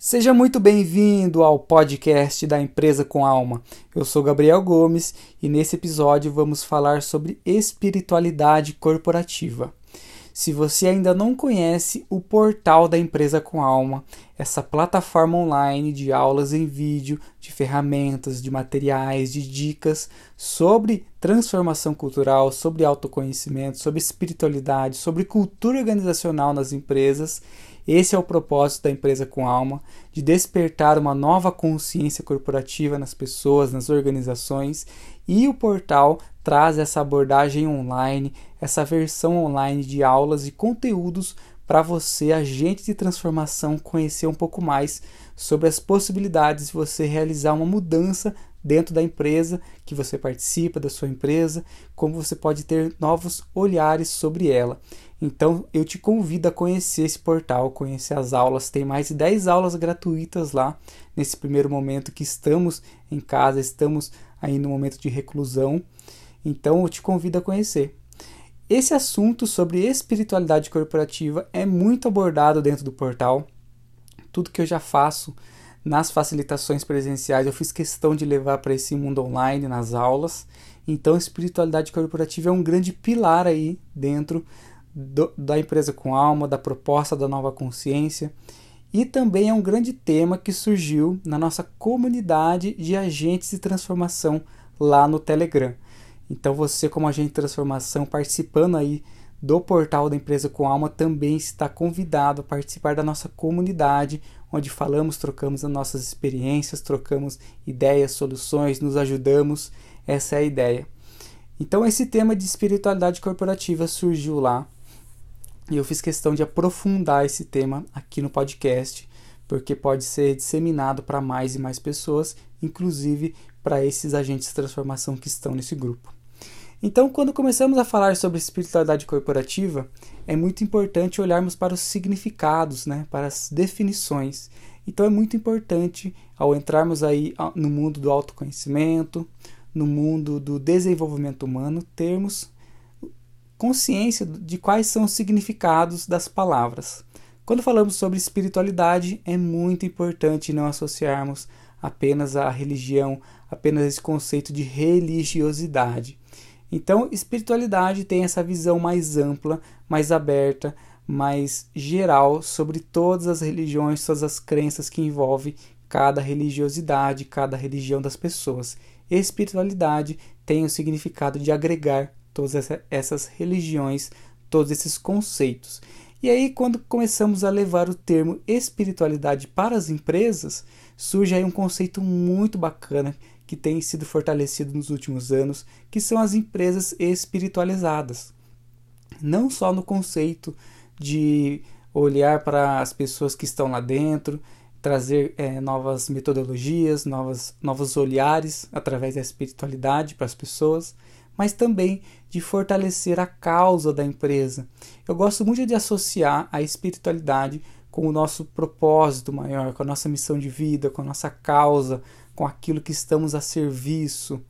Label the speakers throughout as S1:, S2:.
S1: Seja muito bem-vindo ao podcast da Empresa com Alma. Eu sou Gabriel Gomes e nesse episódio vamos falar sobre espiritualidade corporativa. Se você ainda não conhece o portal da Empresa com Alma, essa plataforma online de aulas em vídeo, de ferramentas, de materiais, de dicas sobre transformação cultural, sobre autoconhecimento, sobre espiritualidade, sobre cultura organizacional nas empresas, esse é o propósito da empresa com alma, de despertar uma nova consciência corporativa nas pessoas, nas organizações, e o portal traz essa abordagem online, essa versão online de aulas e conteúdos para você, agente de transformação, conhecer um pouco mais sobre as possibilidades de você realizar uma mudança dentro da empresa que você participa, da sua empresa, como você pode ter novos olhares sobre ela. Então eu te convido a conhecer esse portal, conhecer as aulas. Tem mais de 10 aulas gratuitas lá nesse primeiro momento que estamos em casa, estamos aí no momento de reclusão. Então eu te convido a conhecer. Esse assunto sobre espiritualidade corporativa é muito abordado dentro do portal. Tudo que eu já faço nas facilitações presenciais, eu fiz questão de levar para esse mundo online nas aulas. Então, espiritualidade corporativa é um grande pilar aí dentro do, da empresa com alma, da proposta da nova consciência. E também é um grande tema que surgiu na nossa comunidade de agentes de transformação lá no Telegram. Então você, como agente de transformação, participando aí do portal da empresa com alma, também está convidado a participar da nossa comunidade, onde falamos, trocamos as nossas experiências, trocamos ideias, soluções, nos ajudamos. Essa é a ideia. Então esse tema de espiritualidade corporativa surgiu lá e eu fiz questão de aprofundar esse tema aqui no podcast, porque pode ser disseminado para mais e mais pessoas, inclusive para esses agentes de transformação que estão nesse grupo. Então, quando começamos a falar sobre espiritualidade corporativa, é muito importante olharmos para os significados, né, para as definições. Então, é muito importante, ao entrarmos aí no mundo do autoconhecimento, no mundo do desenvolvimento humano, termos consciência de quais são os significados das palavras. Quando falamos sobre espiritualidade, é muito importante não associarmos apenas a religião, apenas esse conceito de religiosidade. Então, espiritualidade tem essa visão mais ampla, mais aberta, mais geral sobre todas as religiões, todas as crenças que envolvem cada religiosidade, cada religião das pessoas. Espiritualidade tem o significado de agregar todas essas religiões, todos esses conceitos. E aí, quando começamos a levar o termo espiritualidade para as empresas, surge aí um conceito muito bacana que tem sido fortalecido nos últimos anos, que são as empresas espiritualizadas. Não só no conceito de olhar para as pessoas que estão lá dentro, trazer é, novas metodologias, novas, novos olhares através da espiritualidade para as pessoas, mas também de fortalecer a causa da empresa. Eu gosto muito de associar a espiritualidade com o nosso propósito maior, com a nossa missão de vida, com a nossa causa, com aquilo que estamos a serviço.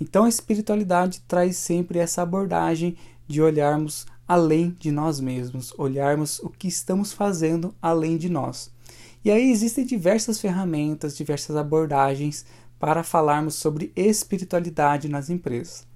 S1: Então a espiritualidade traz sempre essa abordagem de olharmos além de nós mesmos, olharmos o que estamos fazendo além de nós. E aí existem diversas ferramentas, diversas abordagens para falarmos sobre espiritualidade nas empresas.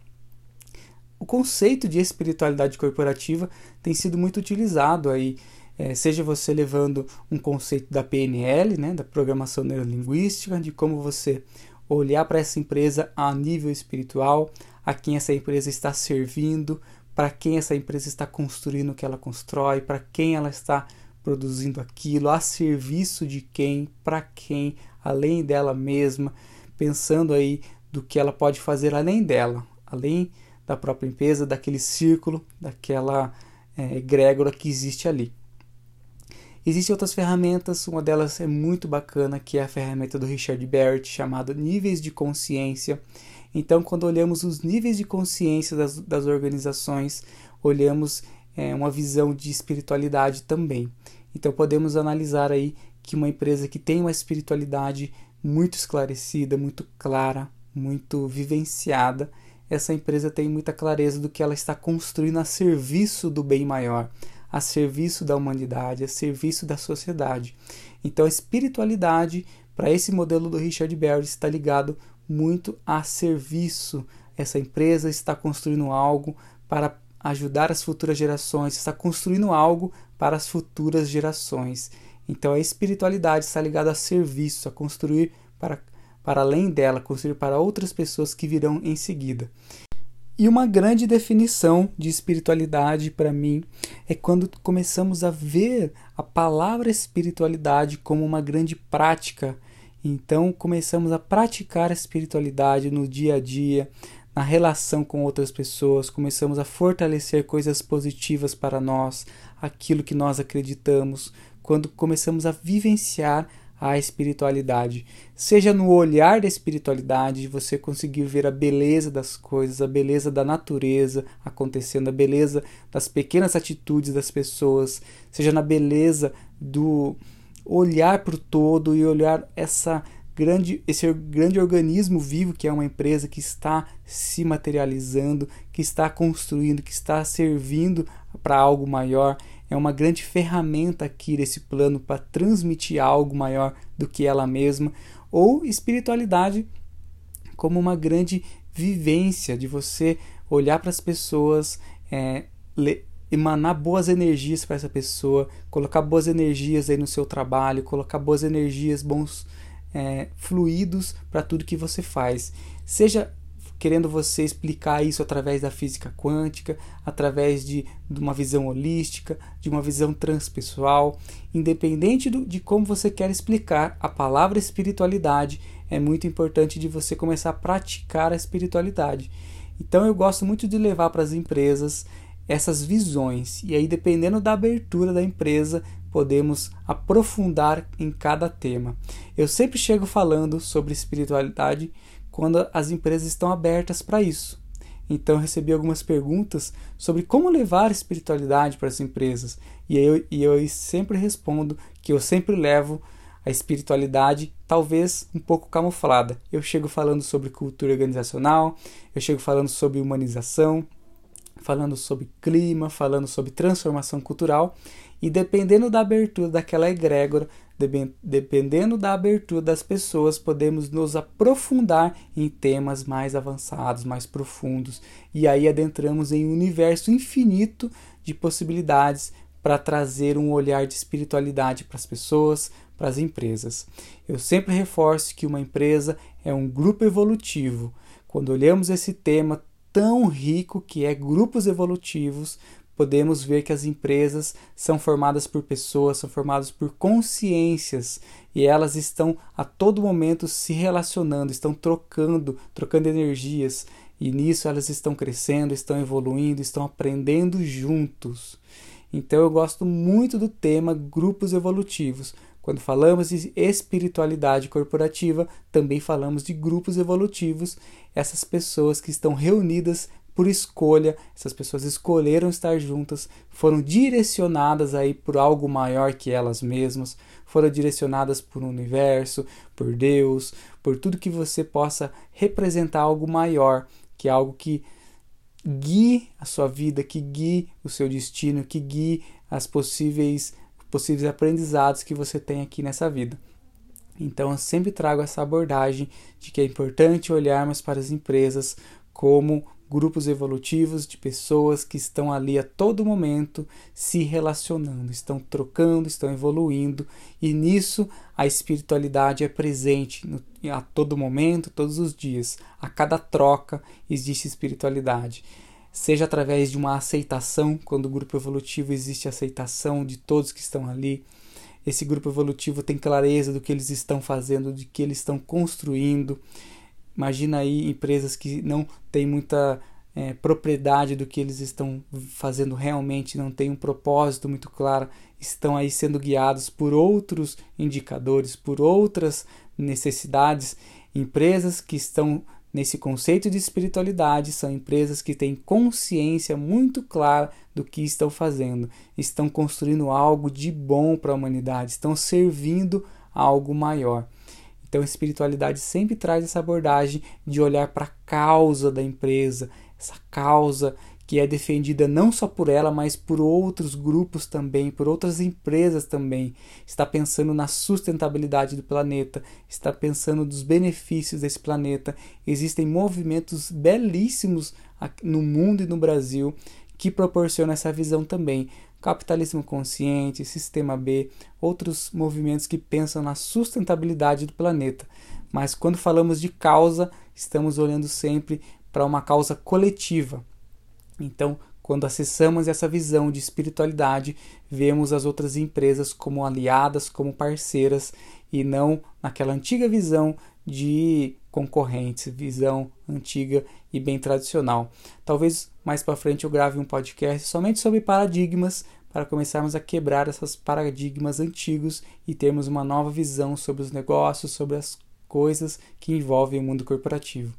S1: O conceito de espiritualidade corporativa tem sido muito utilizado aí, é, seja você levando um conceito da PNL, né, da programação neurolinguística, de como você olhar para essa empresa a nível espiritual, a quem essa empresa está servindo, para quem essa empresa está construindo o que ela constrói, para quem ela está produzindo aquilo, a serviço de quem, para quem, além dela mesma, pensando aí do que ela pode fazer além dela, além da própria empresa, daquele círculo, daquela é, egrégora que existe ali. Existem outras ferramentas, uma delas é muito bacana, que é a ferramenta do Richard Barrett, chamada Níveis de Consciência. Então, quando olhamos os níveis de consciência das, das organizações, olhamos é, uma visão de espiritualidade também. Então, podemos analisar aí que uma empresa que tem uma espiritualidade muito esclarecida, muito clara, muito vivenciada, essa empresa tem muita clareza do que ela está construindo a serviço do bem maior, a serviço da humanidade, a serviço da sociedade. Então, a espiritualidade, para esse modelo do Richard Berry, está ligado muito a serviço. Essa empresa está construindo algo para ajudar as futuras gerações, está construindo algo para as futuras gerações. Então, a espiritualidade está ligada a serviço, a construir para, para além dela, construir para outras pessoas que virão em seguida. E uma grande definição de espiritualidade para mim é quando começamos a ver a palavra espiritualidade como uma grande prática. Então começamos a praticar a espiritualidade no dia a dia, na relação com outras pessoas, começamos a fortalecer coisas positivas para nós, aquilo que nós acreditamos, quando começamos a vivenciar a espiritualidade. Seja no olhar da espiritualidade, você conseguir ver a beleza das coisas, a beleza da natureza acontecendo, a beleza das pequenas atitudes das pessoas, seja na beleza do olhar para o todo e olhar essa grande, esse grande organismo vivo que é uma empresa que está se materializando, que está construindo, que está servindo para algo maior é uma grande ferramenta aqui desse plano para transmitir algo maior do que ela mesma, ou espiritualidade como uma grande vivência de você olhar para as pessoas, é, emanar boas energias para essa pessoa, colocar boas energias aí no seu trabalho, colocar boas energias, bons é, fluidos para tudo que você faz. Seja querendo você explicar isso através da física quântica, através de, de uma visão holística, de uma visão transpessoal. Independente do, de como você quer explicar, a palavra espiritualidade é muito importante de você começar a praticar a espiritualidade. Então eu gosto muito de levar para as empresas essas visões e aí dependendo da abertura da empresa podemos aprofundar em cada tema. Eu sempre chego falando sobre espiritualidade quando as empresas estão abertas para isso. Então eu recebi algumas perguntas sobre como levar espiritualidade para as empresas e eu, e eu sempre respondo que eu sempre levo a espiritualidade, talvez um pouco camuflada. Eu chego falando sobre cultura organizacional, eu chego falando sobre humanização, falando sobre clima, falando sobre transformação cultural e dependendo da abertura daquela egrégora, dependendo da abertura das pessoas, podemos nos aprofundar em temas mais avançados, mais profundos, e aí adentramos em um universo infinito de possibilidades para trazer um olhar de espiritualidade para as pessoas, para as empresas. Eu sempre reforço que uma empresa é um grupo evolutivo. Quando olhamos esse tema tão rico que é grupos evolutivos, podemos ver que as empresas são formadas por pessoas, são formadas por consciências e elas estão a todo momento se relacionando, estão trocando, trocando energias e nisso elas estão crescendo, estão evoluindo, estão aprendendo juntos. Então eu gosto muito do tema grupos evolutivos. Quando falamos de espiritualidade corporativa, também falamos de grupos evolutivos, essas pessoas que estão reunidas por escolha, essas pessoas escolheram estar juntas, foram direcionadas aí por algo maior que elas mesmas, foram direcionadas por um universo, por Deus, por tudo que você possa representar algo maior, que é algo que guie a sua vida, que guie o seu destino, que guie as possíveis possíveis aprendizados que você tem aqui nessa vida. Então eu sempre trago essa abordagem de que é importante olharmos para as empresas como grupos evolutivos de pessoas que estão ali a todo momento se relacionando, estão trocando, estão evoluindo, e nisso a espiritualidade é presente no, a todo momento, todos os dias. A cada troca existe espiritualidade. Seja através de uma aceitação, quando o grupo evolutivo existe aceitação de todos que estão ali. Esse grupo evolutivo tem clareza do que eles estão fazendo, de que eles estão construindo Imagina aí empresas que não têm muita é, propriedade do que eles estão fazendo realmente, não têm um propósito muito claro, estão aí sendo guiados por outros indicadores, por outras necessidades. Empresas que estão nesse conceito de espiritualidade são empresas que têm consciência muito clara do que estão fazendo, estão construindo algo de bom para a humanidade, estão servindo a algo maior. Então, a espiritualidade sempre traz essa abordagem de olhar para a causa da empresa, essa causa que é defendida não só por ela, mas por outros grupos também, por outras empresas também. Está pensando na sustentabilidade do planeta, está pensando nos benefícios desse planeta. Existem movimentos belíssimos no mundo e no Brasil que proporcionam essa visão também. Capitalismo consciente, Sistema B, outros movimentos que pensam na sustentabilidade do planeta. Mas quando falamos de causa, estamos olhando sempre para uma causa coletiva então, quando acessamos essa visão de espiritualidade, vemos as outras empresas como aliadas, como parceiras e não naquela antiga visão de concorrentes, visão antiga e bem tradicional. Talvez mais para frente eu grave um podcast somente sobre paradigmas para começarmos a quebrar esses paradigmas antigos e termos uma nova visão sobre os negócios, sobre as coisas que envolvem o mundo corporativo.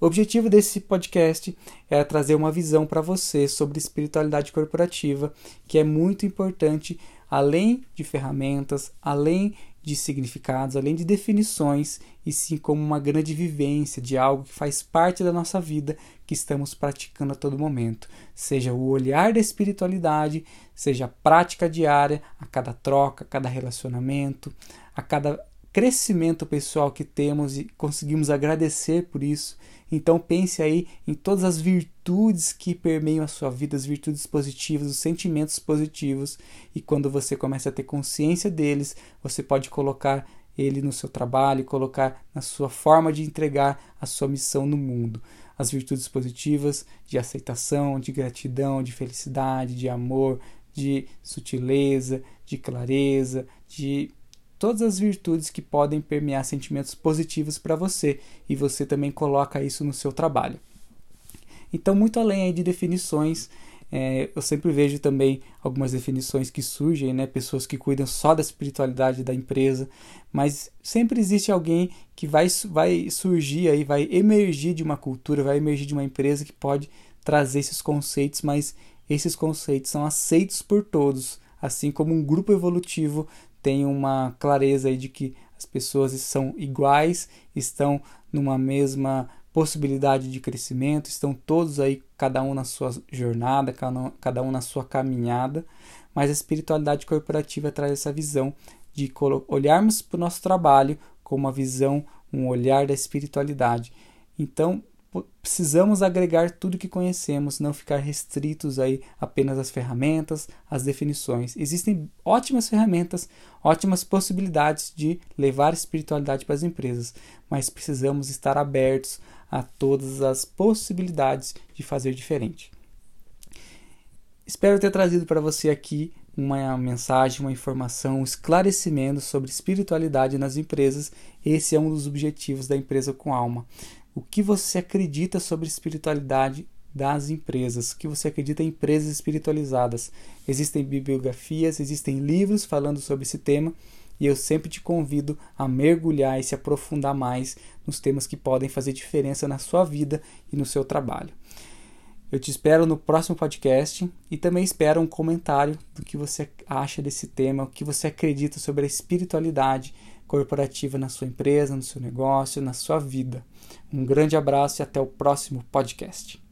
S1: O objetivo desse podcast é trazer uma visão para você sobre espiritualidade corporativa, que é muito importante, além de ferramentas, além de significados, além de definições, e sim como uma grande vivência de algo que faz parte da nossa vida que estamos praticando a todo momento. Seja o olhar da espiritualidade, seja a prática diária, a cada troca, a cada relacionamento, a cada crescimento pessoal que temos e conseguimos agradecer por isso. Então pense aí em todas as virtudes que permeiam a sua vida, as virtudes positivas, os sentimentos positivos, e quando você começa a ter consciência deles, você pode colocar ele no seu trabalho, colocar na sua forma de entregar a sua missão no mundo. As virtudes positivas de aceitação, de gratidão, de felicidade, de amor, de sutileza, de clareza, de todas as virtudes que podem permear sentimentos positivos para você e você também coloca isso no seu trabalho. Então, muito além de definições, é, eu sempre vejo também algumas definições que surgem, né? Pessoas que cuidam só da espiritualidade da empresa, mas sempre existe alguém que vai, vai surgir aí, vai emergir de uma cultura, vai emergir de uma empresa que pode trazer esses conceitos, mas esses conceitos são aceitos por todos, assim como um grupo evolutivo tem uma clareza aí de que as pessoas são iguais, estão numa mesma possibilidade de crescimento, estão todos aí, cada um na sua jornada, cada um na sua caminhada, mas a espiritualidade corporativa traz essa visão de olharmos para o nosso trabalho com uma visão, um olhar da espiritualidade. Então, precisamos agregar tudo que conhecemos, não ficar restritos aí apenas às ferramentas, às definições. Existem ótimas ferramentas, ótimas possibilidades de levar espiritualidade para as empresas, mas precisamos estar abertos a todas as possibilidades de fazer diferente. Espero ter trazido para você aqui uma mensagem, uma informação, um esclarecimento sobre espiritualidade nas empresas. Esse é um dos objetivos da empresa com alma o que você acredita sobre espiritualidade das empresas, o que você acredita em empresas espiritualizadas. Existem bibliografias, existem livros falando sobre esse tema e eu sempre te convido a mergulhar e se aprofundar mais nos temas que podem fazer diferença na sua vida e no seu trabalho. Eu te espero no próximo podcast e também espero um comentário do que você acha desse tema, o que você acredita sobre a espiritualidade corporativa na sua empresa, no seu negócio, na sua vida. Um grande abraço e até o próximo podcast.